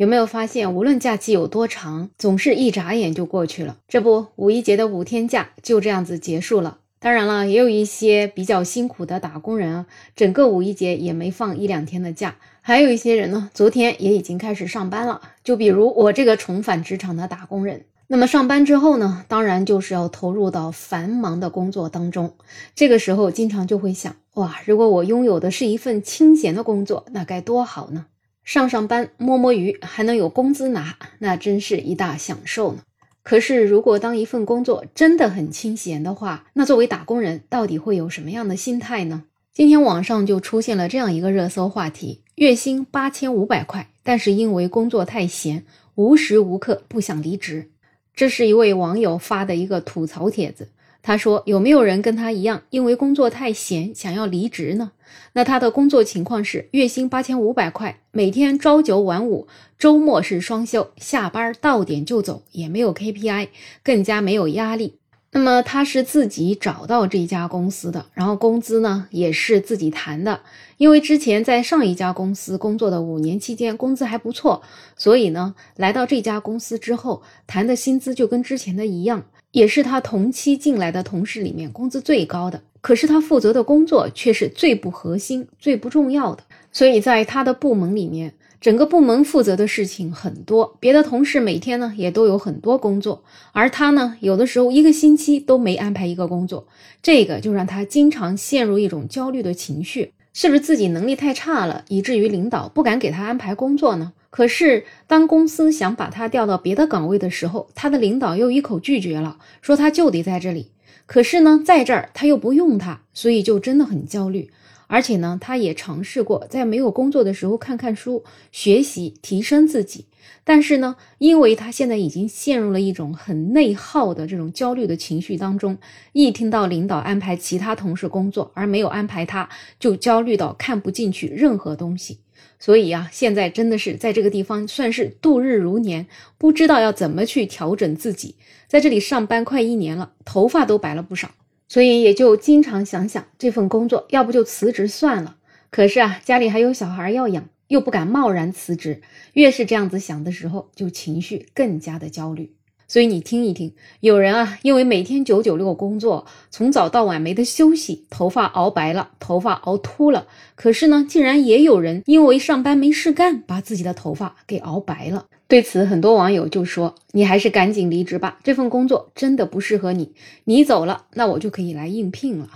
有没有发现，无论假期有多长，总是一眨眼就过去了？这不，五一节的五天假就这样子结束了。当然了，也有一些比较辛苦的打工人啊，整个五一节也没放一两天的假。还有一些人呢，昨天也已经开始上班了。就比如我这个重返职场的打工人，那么上班之后呢，当然就是要投入到繁忙的工作当中。这个时候，经常就会想，哇，如果我拥有的是一份清闲的工作，那该多好呢？上上班摸摸鱼还能有工资拿，那真是一大享受呢。可是，如果当一份工作真的很清闲的话，那作为打工人到底会有什么样的心态呢？今天网上就出现了这样一个热搜话题：月薪八千五百块，但是因为工作太闲，无时无刻不想离职。这是一位网友发的一个吐槽帖子。他说：“有没有人跟他一样，因为工作太闲想要离职呢？”那他的工作情况是：月薪八千五百块，每天朝九晚五，周末是双休，下班到点就走，也没有 KPI，更加没有压力。那么他是自己找到这家公司的，然后工资呢也是自己谈的。因为之前在上一家公司工作的五年期间，工资还不错，所以呢来到这家公司之后，谈的薪资就跟之前的一样。也是他同期进来的同事里面工资最高的，可是他负责的工作却是最不核心、最不重要的。所以在他的部门里面，整个部门负责的事情很多，别的同事每天呢也都有很多工作，而他呢有的时候一个星期都没安排一个工作，这个就让他经常陷入一种焦虑的情绪。是不是自己能力太差了，以至于领导不敢给他安排工作呢？可是，当公司想把他调到别的岗位的时候，他的领导又一口拒绝了，说他就得在这里。可是呢，在这儿他又不用他，所以就真的很焦虑。而且呢，他也尝试过在没有工作的时候看看书、学习、提升自己。但是呢，因为他现在已经陷入了一种很内耗的这种焦虑的情绪当中，一听到领导安排其他同事工作而没有安排他，就焦虑到看不进去任何东西。所以啊，现在真的是在这个地方算是度日如年，不知道要怎么去调整自己。在这里上班快一年了，头发都白了不少，所以也就经常想想这份工作，要不就辞职算了。可是啊，家里还有小孩要养，又不敢贸然辞职。越是这样子想的时候，就情绪更加的焦虑。所以你听一听，有人啊，因为每天九九六工作，从早到晚没得休息，头发熬白了，头发熬秃了。可是呢，竟然也有人因为上班没事干，把自己的头发给熬白了。对此，很多网友就说：“你还是赶紧离职吧，这份工作真的不适合你。你走了，那我就可以来应聘了。”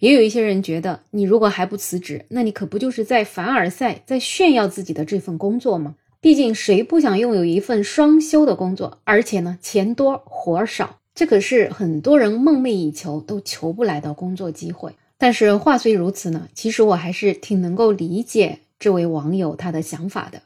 也有一些人觉得，你如果还不辞职，那你可不就是在凡尔赛，在炫耀自己的这份工作吗？毕竟，谁不想拥有一份双休的工作，而且呢，钱多活少？这可是很多人梦寐以求都求不来的工作机会。但是话虽如此呢，其实我还是挺能够理解这位网友他的想法的。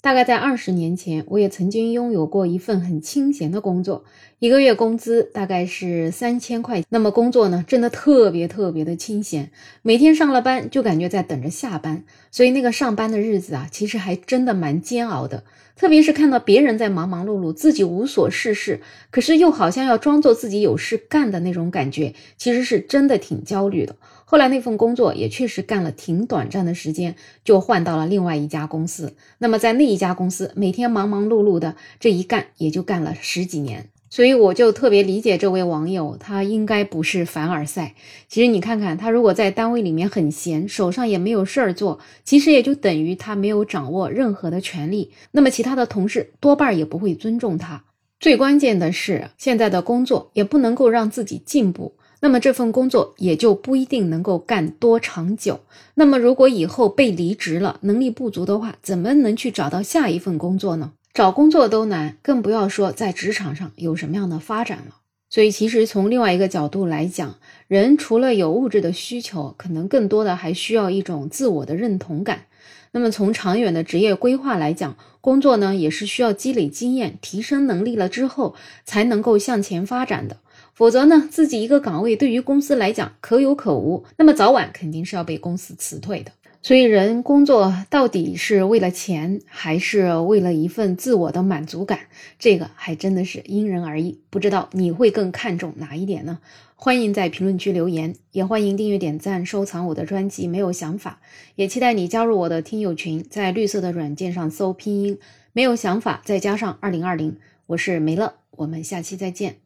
大概在二十年前，我也曾经拥有过一份很清闲的工作，一个月工资大概是三千块。那么工作呢，真的特别特别的清闲，每天上了班就感觉在等着下班，所以那个上班的日子啊，其实还真的蛮煎熬的。特别是看到别人在忙忙碌碌，自己无所事事，可是又好像要装作自己有事干的那种感觉，其实是真的挺焦虑的。后来那份工作也确实干了挺短暂的时间，就换到了另外一家公司。那么在那一家公司，每天忙忙碌碌的，这一干也就干了十几年。所以我就特别理解这位网友，他应该不是凡尔赛。其实你看看，他如果在单位里面很闲，手上也没有事儿做，其实也就等于他没有掌握任何的权利。那么其他的同事多半也不会尊重他。最关键的是，现在的工作也不能够让自己进步，那么这份工作也就不一定能够干多长久。那么如果以后被离职了，能力不足的话，怎么能去找到下一份工作呢？找工作都难，更不要说在职场上有什么样的发展了。所以，其实从另外一个角度来讲，人除了有物质的需求，可能更多的还需要一种自我的认同感。那么，从长远的职业规划来讲，工作呢也是需要积累经验、提升能力了之后才能够向前发展的。否则呢，自己一个岗位对于公司来讲可有可无，那么早晚肯定是要被公司辞退的。所以，人工作到底是为了钱，还是为了一份自我的满足感？这个还真的是因人而异。不知道你会更看重哪一点呢？欢迎在评论区留言，也欢迎订阅、点赞、收藏我的专辑。没有想法，也期待你加入我的听友群，在绿色的软件上搜拼音。没有想法，再加上二零二零，我是梅乐，我们下期再见。